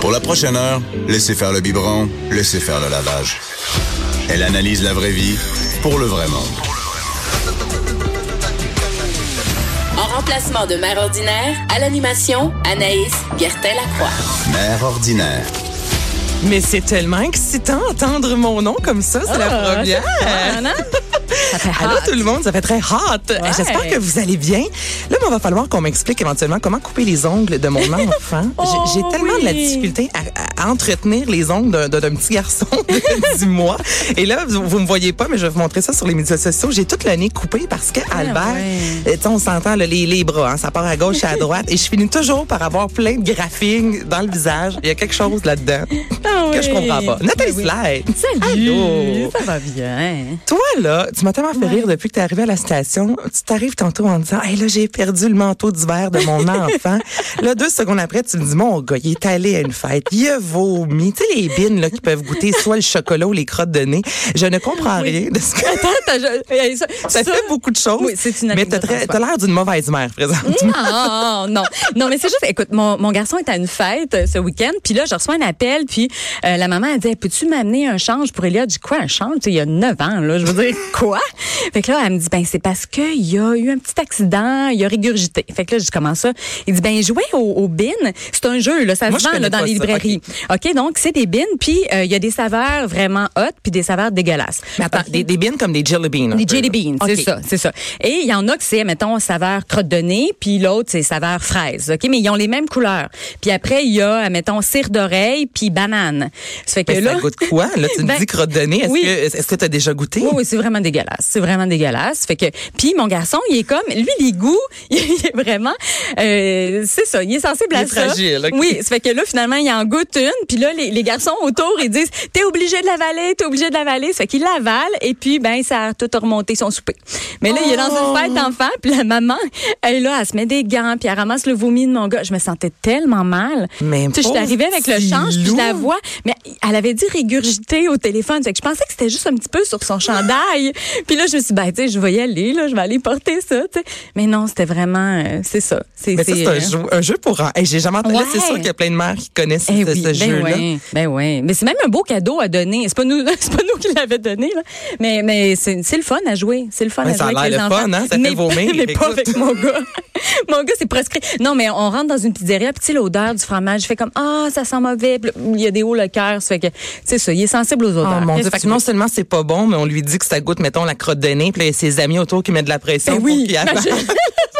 Pour la prochaine heure, laissez faire le biberon, laissez faire le lavage. Elle analyse la vraie vie pour le vrai monde. En remplacement de Mère Ordinaire, à l'animation, Anaïs Gertin-Lacroix. Mère ordinaire. Mais c'est tellement excitant entendre mon nom comme ça, c'est la Ah, première. Ça fait Allô hot. tout le monde, ça fait très hot. Ouais. J'espère que vous allez bien. Là, il va falloir qu'on m'explique éventuellement comment couper les ongles de mon enfant. J'ai- J'ai Oh, tellement de la difficulté à, à entretenir les ongles d'un- petit garçon de 10 mois. Et là, vous, vous me voyez pas, mais je vais vous montrer ça sur les médias sociaux. J'ai tout le nez coupé parce que Albert, Ah ouais. euh, tu sais, on s'entend là, les, les bras, hein, ça part à gauche et à droite. Et je finis toujours par avoir plein de graphing dans le visage. Il y a quelque chose là-dedans Ah que je comprends pas. Nathalie Oui, oui. Slide. Salut. Allô. Ça va bien. Toi, là, tu m'as tellement fait rire depuis que tu es arrivé à la station. Tu t'arrives tantôt en disant, hey, là, j'ai perdu le manteau d'hiver de mon enfant. là, deux secondes après, tu me dis, mon gars, il est allé à une fête. Il a vomi. Tu sais, les bines, là, qui peuvent goûter soit le chocolat ou les crottes de nez. Je ne comprends rien de ce que Attends, ça, ça, fait beaucoup de choses. Oui, c'est une Mais soi. t'as l'air d'une mauvaise mère, présentement. Non, non, non, mais c'est juste, écoute, mon, mon garçon est à une fête euh, ce week-end, puis là, je reçois un appel, puis euh, la maman a dit, peux-tu m'amener un change? Pour Elia? Dis, quoi, un change? Tu sais, il y a 9 ans, là, je veux dire, quoi? Fait que là, elle me dit, ben, c'est parce qu'il y a eu un petit accident, il a régurgité. Fait que là, je dis, comment ça? Il dit, ben, jouer au, au bin, c'est un jeu, là, ça Moi, se vend, là, dans les ça. librairies. OK, donc, c'est des bins, puis euh, il y a des saveurs vraiment hot, puis des saveurs dégueulasses. Mais attends, des, des comme des jelly beans. Des jelly beans, c'est ça, c'est ça. Et il y en a que c'est, mettons, saveur crotte de nez, puis l'autre, c'est saveur fraise, OK? Mais ils ont les mêmes couleurs. Puis après, il y a, mettons, cire d'oreille, puis banane. Ça fait que Mais là... ça goûte quoi? Là, tu me Ben, dis crotte de nez. Est-ce oui. que tu as déjà goûté? Oui, oui, c'est vraiment dégueulasse. C'est vraiment dégueulasse. Fait que, puis mon garçon, il est comme, lui, les goûts, il est vraiment, euh, c'est ça, il est sensible Il à est ça. fragile, ok. Oui, ça fait que là, finalement, il en goûte une, puis là, les, les garçons autour, ils disent, t'es obligé de l'avaler, t'es obligé de l'avaler. Ça fait qu'il l'avale, et puis, ben, ça a tout remonté son souper. Mais là, il est dans Oh. une fête enfant, puis la maman, elle est là, elle se met des gants, puis elle ramasse le vomi de mon gars. Je me sentais tellement mal. Mais tu sais, je suis arrivée avec le change, puis je la vois, mais elle avait dit régurgiter au téléphone. Fait que je pensais que c'était juste un petit peu sur son chandail. Puis là, je me suis dit, ben, tu sais, je vais y aller, là, je vais aller porter ça, tu sais. Mais non, c'était vraiment, euh, c'est ça. C'est, Mais ça, c'est un jeu, un jeu pour... Hey, J'ai jamais entendu. Là, c'est Ouais. sûr qu'il y a plein de mères qui connaissent eh ce, oui, ce ben jeu-là. ouais, ben ouais. Mais c'est même un beau cadeau à donner. C'est pas nous, c'est pas nous qui l'avons donné, là. Mais, mais c'est, c'est le fun à jouer. C'est le fun Ouais, à ça a jouer avec l'air les le fun, hein? Ça fait mais, vomir, Mais pas avec mon gars. mon gars, c'est prescrit. Non, mais on rentre dans une pizzeria, puis tu l'odeur du fromage, je fais comme, ah, ça sent mauvais. Il y a des le cœur. Ça fait que, c'est ça, il est sensible aux odeurs. Oh mon Dieu, fait que non seulement c'est pas bon, mais on lui dit que ça goûte, mettons, la crotte de nez, puis là, il y a ses amis autour qui mettent de la pression Ben pour oui, qu'il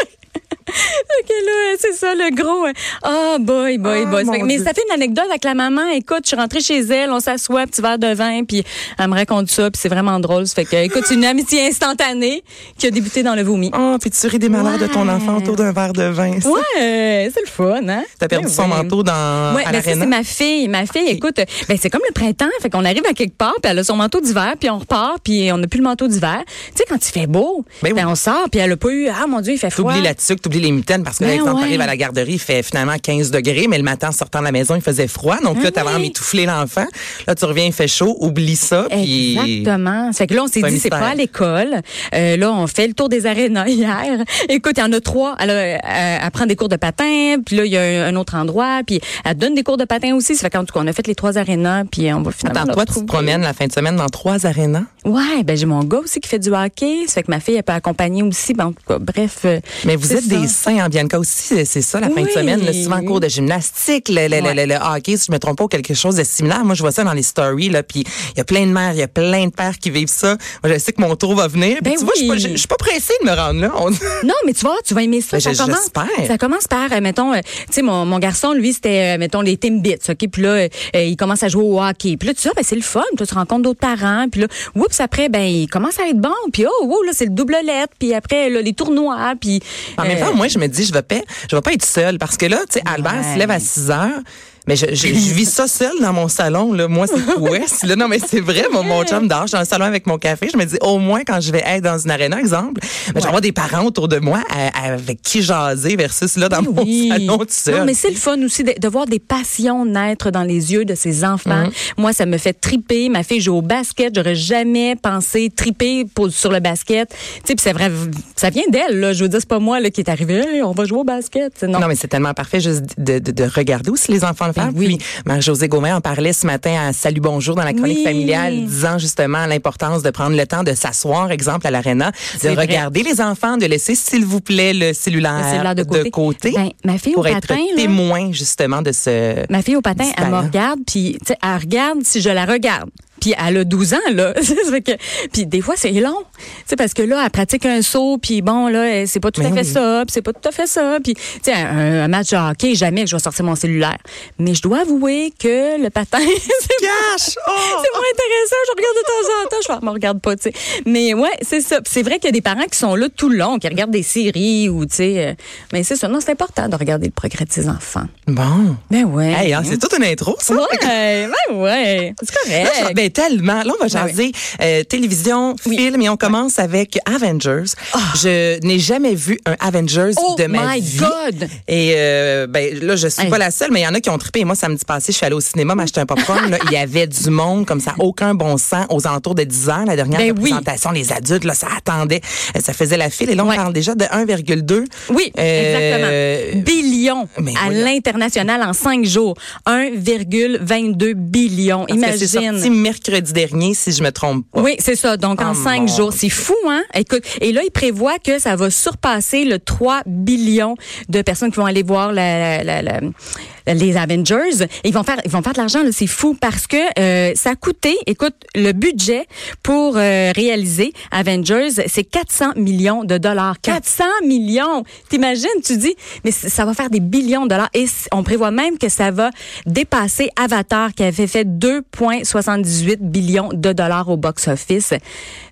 là, c'est ça, le gros. euh, Ah, boy, boy, Ah, boy. Mais Dieu. ça fait une anecdote avec la maman. Écoute, je suis rentrée chez elle, on s'assoit, petit verre de vin, puis elle me raconte ça, puis c'est vraiment drôle. Ça fait que, écoute, c'est une amitié instantanée qui a débuté dans le vomi. Oh, puis tu ris des malheurs de ton enfant autour d'un verre de vin. ça. Ouais, c'est le fun, hein? T'as perdu Ben son manteau dans, Ouais, à ben ça, c'est ma fille. Ma fille, écoute, ben c'est comme le printemps. Fait qu'on arrive à quelque part, puis elle a son manteau d'hiver, puis on repart, puis on n'a plus le manteau d'hiver. Tu sais, quand il fait beau, Ben ben, on sort, puis elle a pas eu, ah mon Dieu, il fait froid. T'oublies la tuque, t'oublies les mitaines parce que, Ben par exemple, ouais. t'arrives à la garderie, il fait finalement 15 degrés, mais le matin, en sortant de la maison, il faisait froid. Donc là, t'avais Ah oui. emmitouflé l'enfant. Là, tu reviens, il fait chaud, oublie ça. Puis... Exactement. Ça fait que là, on s'est dit, c'est pas à l'école. Euh, là, on fait le tour des arénas hier. Écoute, il y en a trois. Elle, a- elle, elle prend des cours de patin, puis là, il y a un, autre endroit, puis elle donne des cours de patin aussi. Ça fait qu'en tout cas, on a fait les trois arénas, puis on va finalement... Attends, toi, tu te promènes la fin de semaine dans trois arénas? Ouais, ben j'ai mon gars aussi qui fait du hockey. Ça fait que ma fille, elle peut accompagner aussi. Ben, en tout cas, bref. euh, Mais vous êtes ça. des saints en Bianca aussi, c'est- ça la fin de semaine. Là, souvent cours de gymnastique, le, le, le- Ouais. le- le hockey, si je me trompe pas, ou quelque chose de similaire. Moi, je vois ça dans les stories, là, puis il y a plein de mères, il y a plein de pères qui vivent ça. Moi, je sais que mon tour va venir. Ben tu vois, je suis pas- oui. je je suis pas pressée de me rendre là. On- Non, mais tu vois, tu vas aimer ça. Ben, ça, commence, ça commence par, euh, mettons, euh, tu sais, mon, mon garçon, lui, c'était, euh, mettons, les Timbits, OK? Puis là, il commence à jouer au hockey. Puis là, tu sais, ah, ben, c'est le fun. Toi, tu rencontres d'autres parents. Puis là, oups, après, ben, il commence à être bon. Puis oh, oh, là, c'est le double lettre. Puis après, là, les tournois. Puis. En même temps, moi, je me dis, je vais pas, je vais pas être seule parce que là, tu sais, Albert Ouais. se lève à 6 heures. Mais je, je, je vis ça seule dans mon salon. Là. Moi, c'est ouest. Là. Non, mais c'est vrai, mon, mon chum dort. Je suis dans le salon avec mon café. Je me dis, au moins, quand je vais être dans une arène, exemple, ben, je vais avoir des parents autour de moi à- avec qui jaser versus là, dans mon salon tout seul. Non, mais c'est le fun aussi de, de voir des passions naître dans les yeux de ses enfants. Mhm. Moi, ça me fait triper. Ma fille joue au basket. J'aurais jamais pensé triper pour, sur le basket. Tu sais, c'est vrai, ça vient d'elle. Je veux dire, c'est pas moi là, qui est arrivé. Hey, on va jouer au basket. Non. Non, mais c'est tellement parfait juste de, de, de regarder aussi les enfants le oui. Puis Marie-Josée Gauvin en parlait ce matin à Salut Bonjour dans la chronique Oui. familiale, disant justement l'importance de prendre le temps de s'asseoir, exemple à l'aréna, de vrai. regarder les enfants, de laisser s'il vous plaît le cellulaire, Le cellulaire de côté. Ben, ma fille au pour être patin, là, témoin justement de ce. Ma fille au patin, elle me regarde, puis elle regarde si je la regarde. Puis elle a 12 ans, là. Que, puis des fois, c'est long. Tu sais, parce que là, elle pratique un saut, puis bon, là, c'est pas tout à Mais fait oui. ça, puis c'est pas tout à fait ça. Puis, tu sais, un, un match de hockey, jamais que je vais sortir mon cellulaire. Mais je dois avouer que le patin, c'est Cache! Oh! c'est moins intéressant. Je regarde de temps en temps. Je me regarde pas, tu sais. Mais ouais, c'est ça. C'est vrai qu'il y a des parents qui sont là tout le long, qui regardent des séries ou, tu sais. euh, mais c'est ça. Non, c'est important de regarder le progrès de ses enfants. Bon. Ben ouais. Hey, hein, c'est toute une intro, ça. Ouais, ben ouais. C'est Là, correct. je- ben, tellement. Là, on va Ben jaser euh, télévision, film, et on commence avec Avengers. Je n'ai jamais vu un Avengers Oh de ma my vie. God! Et euh, ben là, je suis Hey. pas la seule, mais il y en a qui ont trippé. Et moi, samedi passé, je suis allée au cinéma m'acheter un popcorn. Il y avait du monde comme ça, aucun bon sens, aux alentours de 10 heures. La dernière Ben représentation, les adultes, là, ça attendait. Euh, Ça faisait la file. Et là, on Ouais. parle déjà de 1,2. Oui, Euh, exactement. Mais à l'international en cinq jours. 1,22 billions. parce que c'est Imagine. Mercredi dernier, si je me trompe pas. Oui, c'est ça. Donc, en Oh, cinq jours. C'est fou, hein? Écoute, et là, il prévoit que ça va surpasser le 3 billions de personnes qui vont aller voir la, la- la- la- les Avengers. Ils vont faire, ils vont faire de l'argent, là. C'est fou parce que euh, ça a coûté, écoute, le budget pour euh, réaliser Avengers, c'est 400 millions de dollars. 400 millions! T'imagines? Tu dis, mais ça va faire des billions de dollars. Et on prévoit même que ça va dépasser Avatar, qui avait fait 2,78 billions de dollars au box-office. Et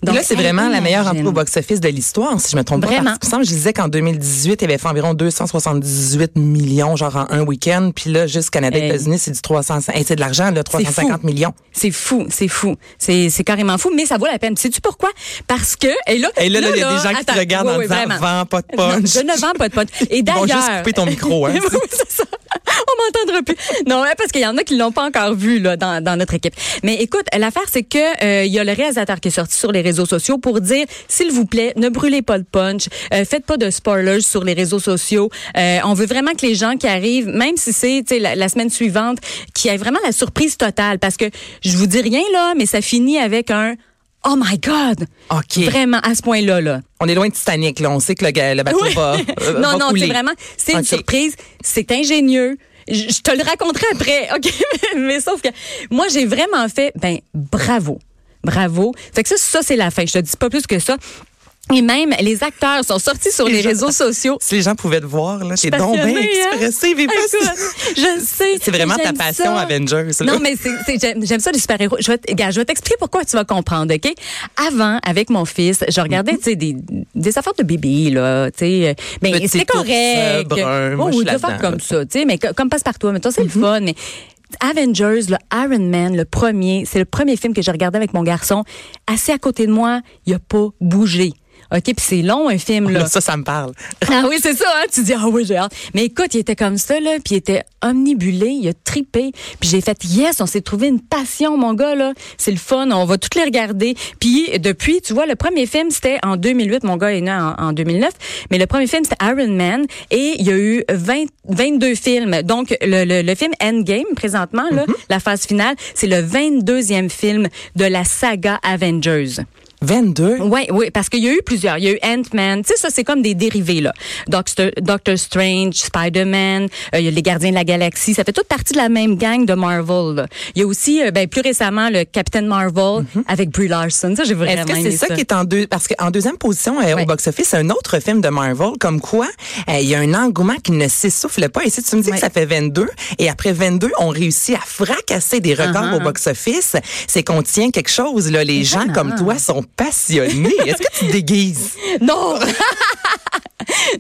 là, c'est vraiment la meilleure entrée au box-office de l'histoire, si je me trompe pas. Vraiment. Parce qu'il me semble, je disais qu'en 2018, il avait fait environ 278 millions, genre en un week-end. Puis là, juste Canada, Hey. États-Unis, c'est du 300, hey, c'est de l'argent, là, 350 fou. millions. C'est fou, c'est fou. C'est, c'est carrément fou, mais ça vaut la peine. Sais-tu pourquoi? Parce que, et là, Et là, il y a des gens qui te regardent oui, en oui, disant, vraiment. vends pas de Non, punch. je ne vends pas de punch. Et Ils d'ailleurs. vont juste couper ton micro, hein. Oui, c'est ça. On m'entendra plus. Non, parce qu'il y en a qui l'ont pas encore vu là dans, dans notre équipe. Mais écoute, l'affaire c'est que euh, il y a le réalisateur qui est sorti sur les réseaux sociaux pour dire s'il vous plaît, ne brûlez pas le punch, euh, faites pas de spoilers sur les réseaux sociaux. Euh, on veut vraiment que les gens qui arrivent, même si c'est la, la semaine suivante, qu'il y ait vraiment la surprise totale parce que je vous dis rien là, mais ça finit avec un Oh my God! OK. Vraiment, à ce point-là, là. On est loin de Titanic, là. On sait que le, le bateau Oui. va, euh, non, va non, c'est vraiment, c'est une surprise, c'est ingénieux. Je, je te le raconterai après, OK? Mais sauf que moi, j'ai vraiment fait, ben, bravo. Bravo. Fait que ça, ça c'est la fin. Je te dis pas plus que ça. Et même, les acteurs sont sortis sur Les les gens- réseaux sociaux. Si les gens pouvaient te voir, là, t'es donc bien hein? expressive et pas- Écoute, je sais. C'est vraiment ta passion, ça. Avengers. là. Non, mais j'aime, ça les super-héros. Je vais, je vais t'expliquer pourquoi tu vas comprendre, OK? Avant, avec mon fils, je regardais, Mhm. tu sais, des, des affaires de bébé, là, tu sais. Ben, Petit c'était euh, correct. brun, moi, oh, suis oui, des affaires comme ça, tu sais, mais co- comme passe-partout. Mais toi, c'est Mhm. le fun, mais Avengers, le Iron Man, le premier, c'est le premier film que j'ai regardé avec mon garçon. Assis à côté de moi, il a pas bougé. OK, puis c'est long un film là. Là, ça, ça me parle. Ah oui, c'est ça, hein? Tu dis, ah oui, j'ai hâte. Mais écoute, il était comme ça, là, puis il était omnibulé, il a tripé. Puis j'ai fait, yes, on s'est trouvé une passion, mon gars, là. C'est le fun, on va toutes les regarder. Puis depuis, tu vois, le premier film, c'était en 2008. Mon gars est né en, en 2009. Mais le premier film, c'était Iron Man. Et il y a eu 20, 22 films. Donc, le, le, le film Endgame, présentement, là, la phase finale, c'est le 22e film de la saga Avengers. 22. Oui, oui, parce qu'il y a eu plusieurs. Il y a eu Ant-Man. Tu sais, ça, c'est comme des dérivés, là. Doctor, Doctor Strange, Spider-Man, euh, il y a les Gardiens de la Galaxie. Ça fait toute partie de la même gang de Marvel, là. Il y a aussi, euh, ben, plus récemment, le Captain Marvel avec Brie Larson. Ça, j'ai vraiment Est-ce que c'est ça, qui est en deux parce qu'en deuxième position euh, Ouais. au box-office, c'est un autre film de Marvel comme quoi euh, il y a un engouement qui ne s'essouffle pas. Et si tu me dis Ouais. que ça fait 22 et après 22, on réussit à fracasser des records Uh-huh. au box-office, c'est qu'on tient quelque chose là. Les gens comme toi sont passionnés. Est-ce que tu te déguises? Non!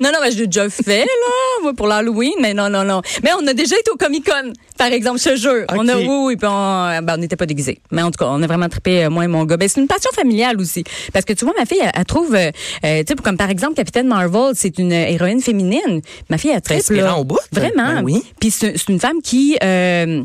non, non, ben, je l'ai déjà fait, là, moi, pour l'Halloween, mais non, non, non. Mais on a déjà été au Comic-Con, par exemple, ce jeu. On a, oui, oui, puis on, ben, on n'était pas déguisés. Mais en tout cas, on a vraiment trippé, euh, moi et mon gars. Ben, c'est une passion familiale aussi. Parce que tu vois, ma fille, elle, elle trouve, euh, euh, tu sais, comme par exemple, Capitaine Marvel, c'est une héroïne féminine. Ma fille, elle trippe, inspirant au bout. Vraiment. Ben oui. Puis c'est c'est une femme qui, euh,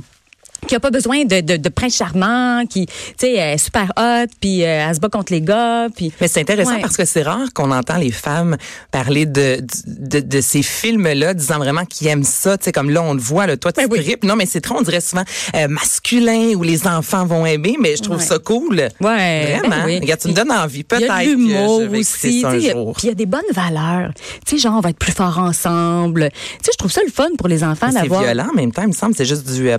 qui a pas besoin de, de, de prince charmant, qui, tu sais, est super hot, puis euh, elle se bat contre les gars, puis. Mais c'est intéressant Ouais. parce que c'est rare qu'on entend les femmes parler de, de, de ces films-là, disant vraiment qu'ils aiment ça. Tu sais, comme là, on le voit, là, toi, tu Ben oui. Non, mais c'est trop, on dirait souvent euh, masculin où les enfants vont aimer, mais je trouve Ouais. ça cool. Ouais, Vraiment. ben oui. Regarde, tu me donnes envie. Il Peut-être y a l'humour aussi. il. Puis il y a des bonnes valeurs. Tu sais, genre, on va être plus fort ensemble. Tu sais, je trouve ça le fun pour les enfants Mais C'est d'avoir. violent en même temps, il me semble. C'est juste du euh,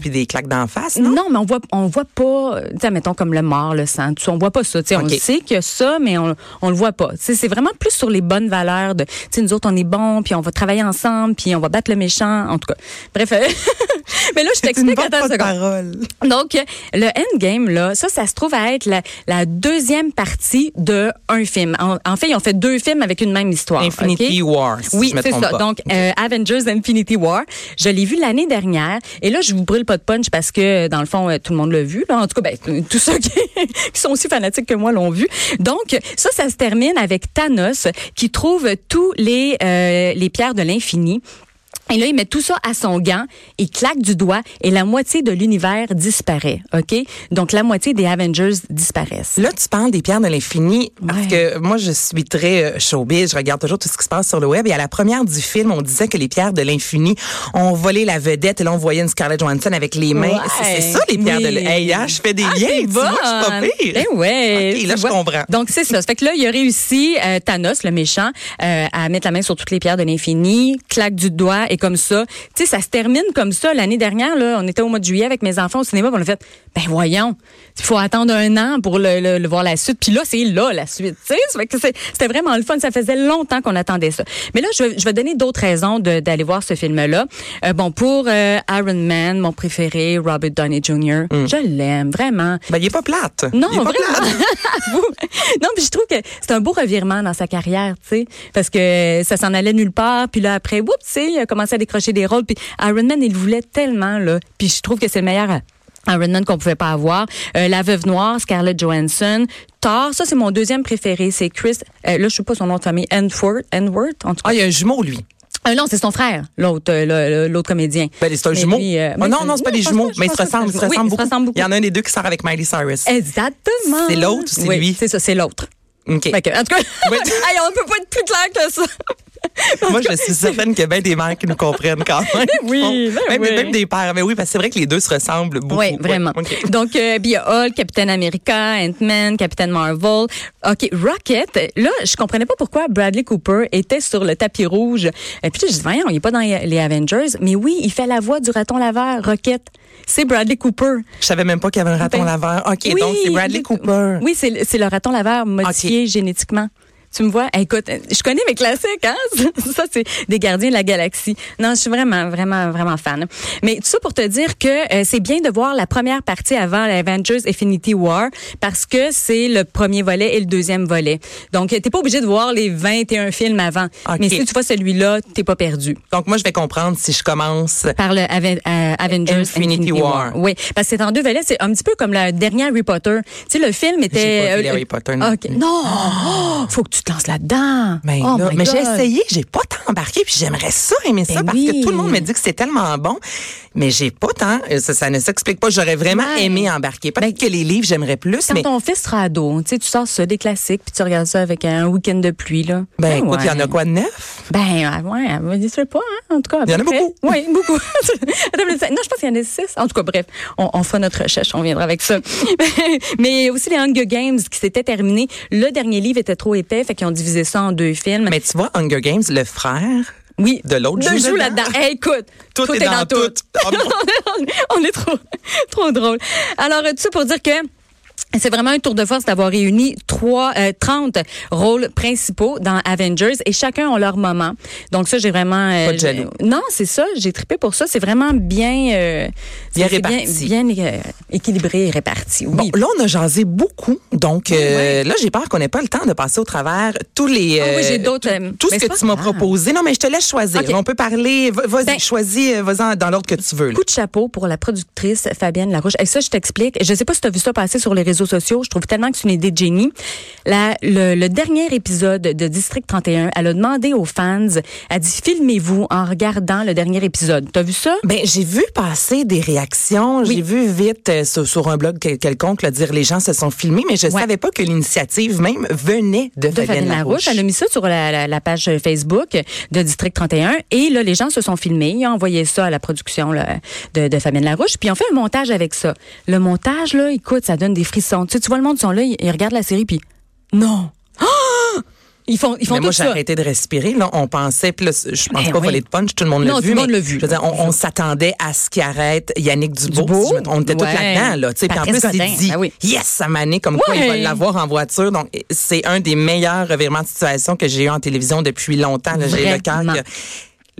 puis des claques d'en face, non? Non, mais on voit, on voit pas, mettons comme le mort, le sang, on voit pas ça. Tu sais, Ok. On sait qu'il y a ça, mais on, on le voit pas. C'est vraiment plus sur les bonnes valeurs de, nous autres, on est bons, puis on va travailler ensemble, puis on va battre le méchant. En tout cas, bref. mais là, je Tu ne t'explique. Attends pas une de seconde. parole. Donc, le endgame, là, ça, ça se trouve à être la, la deuxième partie de un film. En, en fait, ils ont fait deux films avec une même histoire. Infinity? War, si oui, c'est ça. pas. Donc, euh, Avengers Infinity War, je l'ai vu l'année dernière. Et là, je vous brûle pas de punch parce que, dans le fond, euh, tout le monde l'a vu. Là. En tout cas, ben, tous ceux qui, qui sont aussi fanatiques que moi l'ont vu. Donc, ça, ça se termine avec Thanos qui trouve tous les, euh, les pierres de l'infini. Et là, il met tout ça à son gant, il claque du doigt et la moitié de l'univers disparaît. OK? Donc, la moitié des Avengers disparaissent. Là, tu parles des pierres de l'infini parce Ouais. que moi, je suis très euh, showbiz. Je regarde toujours tout ce qui se passe sur le web. Et à la première du film, on disait que les pierres de l'infini ont volé la vedette. Et là, on voyait une Scarlett Johansson avec les mains. Ouais. C'est ça, les pierres de l'infini. Hey, hein, je fais des Ah, liens. Tu vois, je suis pas pire. Ben ouais. OK, là, je comprends. Donc, c'est ça. Ça fait que là, il a réussi, euh, Thanos, le méchant, euh, à mettre la main sur toutes les pierres de l'infini, claque du doigt et comme ça. Tu sais, ça se termine comme ça. L'année dernière, là, on était au mois de juillet avec mes enfants au cinéma, puis on a fait, ben voyons, il faut attendre un an pour le, le- le voir la suite. Puis là, c'est là la suite. Tu sais, c'était vraiment le fun. Ça faisait longtemps qu'on attendait ça. Mais là, je vais, je vais donner d'autres raisons d'aller voir ce film-là. Euh, bon, pour euh, Iron Man, mon préféré, Robert Downey Jr., je l'aime vraiment. Ben, il est pas plate. Non, il est pas vraiment. plate. Non, puis je trouve que c'est un beau revirement dans sa carrière, tu sais, parce que ça s'en allait nulle part, puis là après, oups, tu sais, a commencé à décrocher des rôles, puis Iron Man, il voulait tellement là, puis je trouve que c'est le meilleur euh, Iron Man qu'on pouvait pas avoir. Euh, la veuve noire, Scarlett Johansson. Thor, ça c'est mon deuxième préféré, c'est Chris. euh, là, je sais pas son nom de famille, Enworth, Enworth, en tout cas. Ah, il y a un jumeau, lui. Euh, non, c'est son frère, l'autre, comédien. Ben, c'est un Mais jumeau. lui, euh, Ah, non, non, c'est pas des jumeaux, mais ils se ressemblent. Oui, beaucoup. ressemblent beaucoup. Il y en a un des deux qui sort avec Miley Cyrus. Exactement. C'est l'autre c'est Oui, lui? C'est ça, c'est l'autre. OK. Que, en tout cas, Oui. hey, on peut pas être plus clair que ça. Moi, je suis certaine qu'il y a bien des mères qui nous comprennent quand même. Oui, ben même, oui. même des pères. Mais oui, parce que c'est vrai que les deux se ressemblent beaucoup. Oui, vraiment. Ouais. Donc, euh, puis il y a Hulk, Capitaine America, Ant-Man, Capitaine Marvel. OK, Rocket. Là, je comprenais pas pourquoi Bradley Cooper était sur le tapis rouge. Et puis je dis, voyons, il est pas dans les Avengers. Mais oui, il fait la voix du raton laveur, Rocket. C'est Bradley Cooper. Je savais même pas qu'il y avait un raton Ben, laveur. OK, Oui, donc c'est Bradley le- Cooper. Oui, c'est le- c'est le raton laveur modifié génétiquement. Tu me vois? Écoute, je connais mes classiques, hein? Ça, c'est des gardiens de la galaxie. Non, je suis vraiment, vraiment, vraiment fan. Mais tout ça pour te dire que euh, c'est bien de voir la première partie avant l'Avengers Infinity War parce que c'est le premier volet et le deuxième volet. Donc, t'es pas obligé de voir les 21 films avant. Mais si tu vois celui-là, t'es pas perdu. Donc, moi, je vais comprendre si je commence. Par le Aven- euh, Avengers Infinity War. Oui, parce que c'est en deux volets. C'est un petit peu comme le dernier Harry Potter. Tu sais, le film était... Pas vu euh, Harry Potter non OK. plus. Non! Oh, faut que tu te lances là-dedans. Ben oh là, mais j'ai essayé, j'ai pas tant embarqué, puis j'aimerais ça aimer ça Ben parce oui. que tout le monde me dit que c'est tellement bon, mais j'ai pas tant, euh, ça, ça ne s'explique pas. J'aurais vraiment Ouais. aimé embarquer. Peut-être que les livres j'aimerais plus, Quand mais ton fils sera ado, tu sais, tu sors ça des classiques, puis tu regardes ça avec un week-end de pluie, là. ben écoute, il y en a quoi de neuf? Ben, euh, ouais, je sais pas, hein, en tout cas. Il y en a beaucoup. Oui, beaucoup. Non, je pense qu'il y en a six. En tout cas, bref, on, on fera notre recherche, on viendra avec ça. mais aussi les Hunger Games qui s'étaient terminés. Le dernier livre était trop épais, fait qu'ils ont divisé ça en deux films. Mais tu vois, Hunger Games, le frère oui. de l'autre joue dedans. là-dedans. Hey, écoute, Tout est dans tout. Oh non. on est trop, trop drôle. Alors, tout ça pour dire que c'est vraiment un tour de force d'avoir réuni trois, euh, 30 rôles principaux dans Avengers et chacun ont leur moment. Donc ça, j'ai vraiment... euh, Pas de jaloux. Non, c'est ça. J'ai trippé pour ça. C'est vraiment bien... euh, Bien réparti. Bien, bien, euh, équilibré et réparti. Oui. Bon, là, on a jasé beaucoup. Donc, euh, Ouais. là, j'ai peur qu'on n'ait pas le temps de passer au travers tous les. Ah oui, euh, j'ai d'autres, Tout, euh, ce que tu m'as proposé. Non, mais je te laisse choisir. On peut parler. Vas-y, Ben- choisis, euh, vas-en dans l'ordre que tu veux. là. Coup de chapeau pour la productrice Fabienne Larouche. Et ça, je t'explique. Je sais pas si tu as vu ça passer sur les réseaux réseaux sociaux. Je trouve tellement que c'est une idée de génie. La, le, le dernier épisode de District 31, elle a demandé aux fans, elle dit filmez-vous en regardant le dernier épisode. T'as vu ça? Ben, j'ai vu passer des réactions. Oui. J'ai vu vite euh, sur, sur un blog quel- quelconque là, dire les gens se sont filmés, mais je Ouais. savais pas que l'initiative même venait de, de Fabienne Larouche. Elle a mis ça sur la, la- la page Facebook de District 31. Et là, les gens se sont filmés. Ils ont envoyé ça à la production là, de, de Fabienne Larouche. Puis ont fait un montage avec ça. Le montage, là, écoute, ça donne des frissons. Tu sais, tu vois, le monde sont là, ils, ils regardent la série, puis non. Ah! Ils font, ils font Mais moi, tout j'ai ça. arrêté de respirer. Là, on pensait, puis là, je pense Ben pas oui. voler de punch, tout le monde l'a tout vu. le monde mais l'a vu. Je veux dire, on, on s'attendait à ce qu'il arrête Yannick Dubois. Dubois? si on était tous Ouais. là-dedans, là. tu sais. Puis en plus, Patrice il Godin. dit, Ah oui. yes, ça m'a né comme quoi il va Ouais. l'avoir en voiture. Donc, c'est un des meilleurs revirements de situation que j'ai eu en télévision depuis longtemps. J'ai le cœur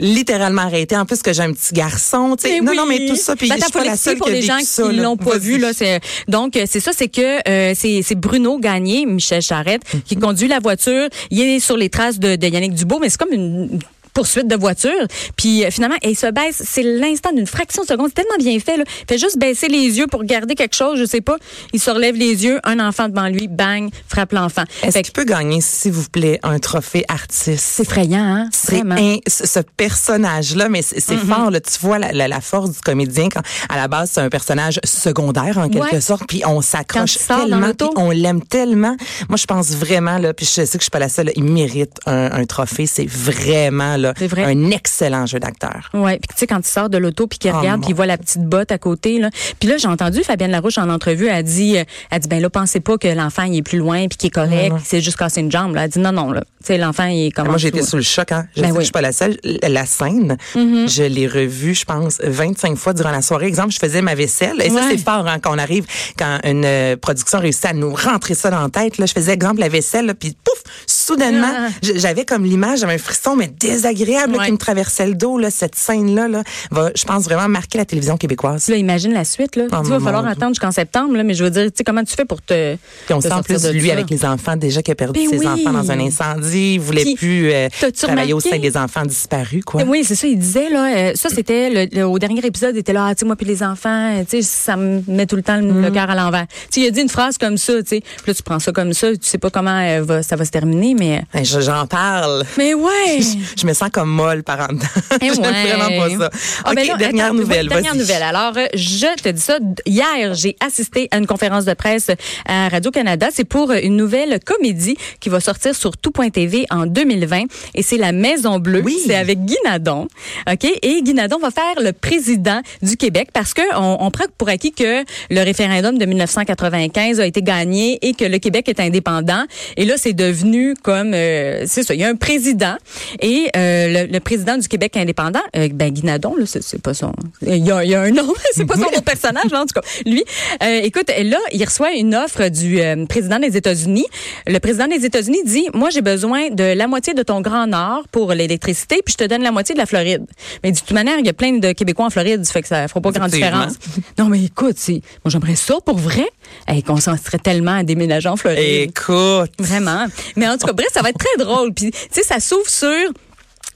littéralement arrêté. En plus que j'ai un petit garçon, tu sais. Non, oui. non, mais tout ça, puis Ben, je suis pas la seule pour les gens ça, qui l'ont pas vu là, c'est donc euh, c'est ça c'est que euh, c'est c'est Bruno Gagné, Michel Charrette qui Mhm. conduit la voiture, il est sur les traces de, de Yannick Dubois mais c'est comme une poursuite de voiture. Puis euh, finalement, il se baisse. C'est l'instant d'une fraction de seconde. C'est tellement bien fait. Là. Il fait juste baisser les yeux pour regarder quelque chose. Je sais pas. Il se relève les yeux. Un enfant devant lui. Bang. Frappe l'enfant. Est-ce qu'il peut gagner, s'il vous plaît, un trophée artiste? C'est effrayant, hein? C'est ce personnage-là, mais c'est c'est fort. Là, tu vois la, la, la force du comédien quand à la base c'est un personnage secondaire en quelque Ouais. sorte, puis on s'accroche tellement, puis on l'aime tellement. Moi, je pense vraiment là, puis je sais que je suis pas la seule. là, il mérite un, un trophée. C'est vraiment là C'est vrai. un excellent jeu d'acteur. Ouais, puis tu sais quand il sort de l'auto puis qu'il Oh, regarde puis il voit la petite botte à côté là. Puis là j'ai entendu Fabienne Larouche en entrevue a dit euh, elle dit ben là pensez pas que l'enfant il est plus loin puis qu'il est correct, s'est juste cassé une jambe là. Elle dit non non là. Tu sais l'enfant il est comme Moi, dessous. sous le choc. Hein. Je Ben sais que oui. je suis pas la seule. La scène, je l'ai revue, je pense, 25 fois durant la soirée. Exemple, je faisais ma vaisselle. Et ça, Ouais. c'est fort hein, quand on arrive, quand une euh, production réussit à nous rentrer ça dans la tête. Là, je faisais, exemple, la vaisselle, puis pouf, soudainement, Ah. j'avais comme l'image, j'avais un frisson, mais désagréable là, Ouais. qui me traversait le dos. Là, cette scène-là là, va, je pense, vraiment marquer la télévision québécoise. Là, imagine la suite là. Oh, tu vas falloir Dieu. attendre jusqu'en septembre là, mais je veux dire, tu sais comment tu fais pour te Puis on te sent plus de lui ça? avec les enfants déjà qui a perdu Ben ses oui. enfants dans un incendie. Il voulait Puis, plus euh, travailler au sein des enfants disparus. Quoi. Oui, c'est ça. Il disait là, euh, ça c'était le, le- au dernier épisode, il était là, ah, tu sais moi puis les enfants, euh, tu sais, ça me met tout le temps le, le Mm. cœur à l'envers. Tu il a dit une phrase comme ça, tu sais. Puis là tu prends ça comme ça, tu sais pas comment euh, va, ça va se terminer, mais je- J'en parle. mais ouais. Je me sens comme molle par en dedans. Eh J'aime ouais. vraiment pas ça. Ah, OK, ben là, dernière attends, nouvelle. Dernière nouvelle. Alors, je te dis ça. Hier, j'ai assisté à une conférence de presse à Radio-Canada. C'est pour une nouvelle comédie qui va sortir sur tout.tv en 2020. Et c'est La Maison Bleue. Oui. C'est avec Guy Nadon. OK? Et Guy Nadon va faire le président du Québec parce que on, on prend pour acquis que le référendum de 1995 a été gagné et que le Québec est indépendant. Et là, c'est devenu comme, euh, c'est ça, il y a un président et euh, le, le président du Québec indépendant, euh, ben Guy Nadon, là, c'est, pas son, il y a, il y a un nom, c'est pas son autre personnage, là, en tout cas. Lui, euh, écoute, là, il reçoit une offre du euh, président des États-Unis. Le président des États-Unis dit, moi, j'ai besoin de la moitié de ton Grand Nord pour l'électricité, puis je te donne la moitié de la Floride. Mais de toute manière, il y a plein de Québécois en Floride, ça fait que ça fera pas grande différence. Non, mais écoute, moi, j'aimerais ça pour vrai. Hey, qu'on s'en serait tellement à déménager en Floride. Écoute. Vraiment. Mais en tout cas, bref, ça va être très drôle. Puis, tu sais, ça s'ouvre sur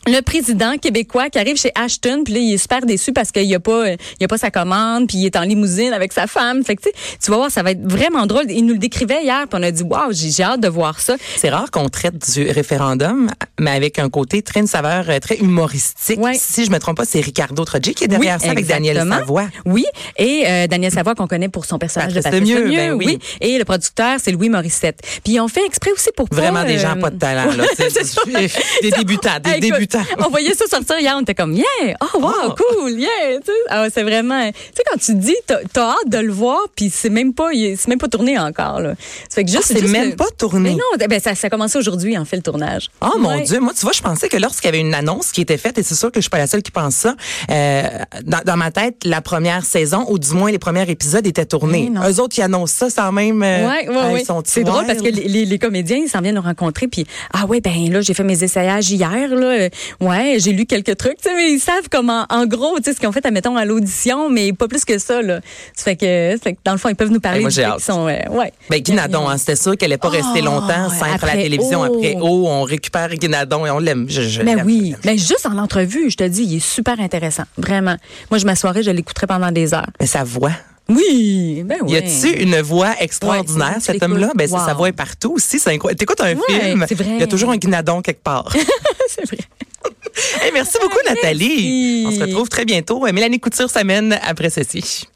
le président québécois qui arrive chez Ashton, puis là, il est super déçu parce qu'il a pas, il a pas sa commande, puis il est en limousine avec sa femme. Fait que, tu vas voir, ça va être vraiment drôle. Il nous le décrivait hier, puis on a dit, waouh, j'ai hâte de voir ça. C'est rare qu'on traite du référendum, mais avec un côté très une saveur euh, très humoristique. Ouais. Si je me trompe pas, c'est Ricardo Troggi qui est derrière ça avec Daniel. Savoie. Oui, et euh, Daniel Savoie qu'on connaît pour son personnage Patrice de Patrice Lemieux, Lemieux, ben oui. Et le producteur, c'est Louis Morissette. Puis on fait exprès aussi pour pas, Vraiment des gens euh, pas de talent. Là, des débutants, des écoute, débutants. On voyait ça sortir hier, on était comme, yeah, oh wow, Oh. cool, yeah. Tu sais, ah, c'est vraiment, tu sais, quand tu dis, t'as as hâte de le voir, puis c'est même pas, c'est même pas tourné encore, là. Ça fait que Ah, juste, c'est juste même le- pas tourné. Mais non, ben, ça, ça a commencé aujourd'hui, en fait, le tournage. Oh mon. Dieu, moi tu vois, je pensais que lorsqu'il y avait une annonce qui était faite, et c'est sûr que je suis pas la seule qui pense ça, euh, dans, dans ma tête, la première saison, ou du moins les premiers épisodes étaient tournés. Non. Eux autres, ils annoncent ça sans même... euh, Ouais, ouais, ah, C'est drôle parce que les- les comédiens, ils s'en viennent nous rencontrer, puis ah ouais, ben là, j'ai fait mes essayages hier, là ouais, j'ai lu quelques trucs, tu sais, mais ils savent comment, en gros, tu sais, ce qu'ils ont fait, admettons, à l'audition, mais pas plus que ça, là. Ça fait que, dans le fond, ils peuvent nous ben, parler ben, moi, sont, euh, ouais. Ben, Guinadon, hein, c'était sûr qu'elle n'allait pas oh, rester ah, longtemps ouais, après, à la télévision. Oh. Après, oh, on récupère Guinadon et on l'aime. Je, je ben oui, mais ben, juste en entrevue, je te dis, il est super intéressant, vraiment. Moi, je m'assoirais, je l'écouterais pendant des heures. Mais sa voix. Oui, ben oui. Y a-tu une voix extraordinaire, cet homme-là? Ben, sa voix est partout aussi. C'est incroyable. T'écoutes un ouais, film, il y a toujours un guinadon quelque part. c'est vrai merci beaucoup, Nathalie. On se retrouve très bientôt. Euh, Mélanie Couture s'amène après ceci.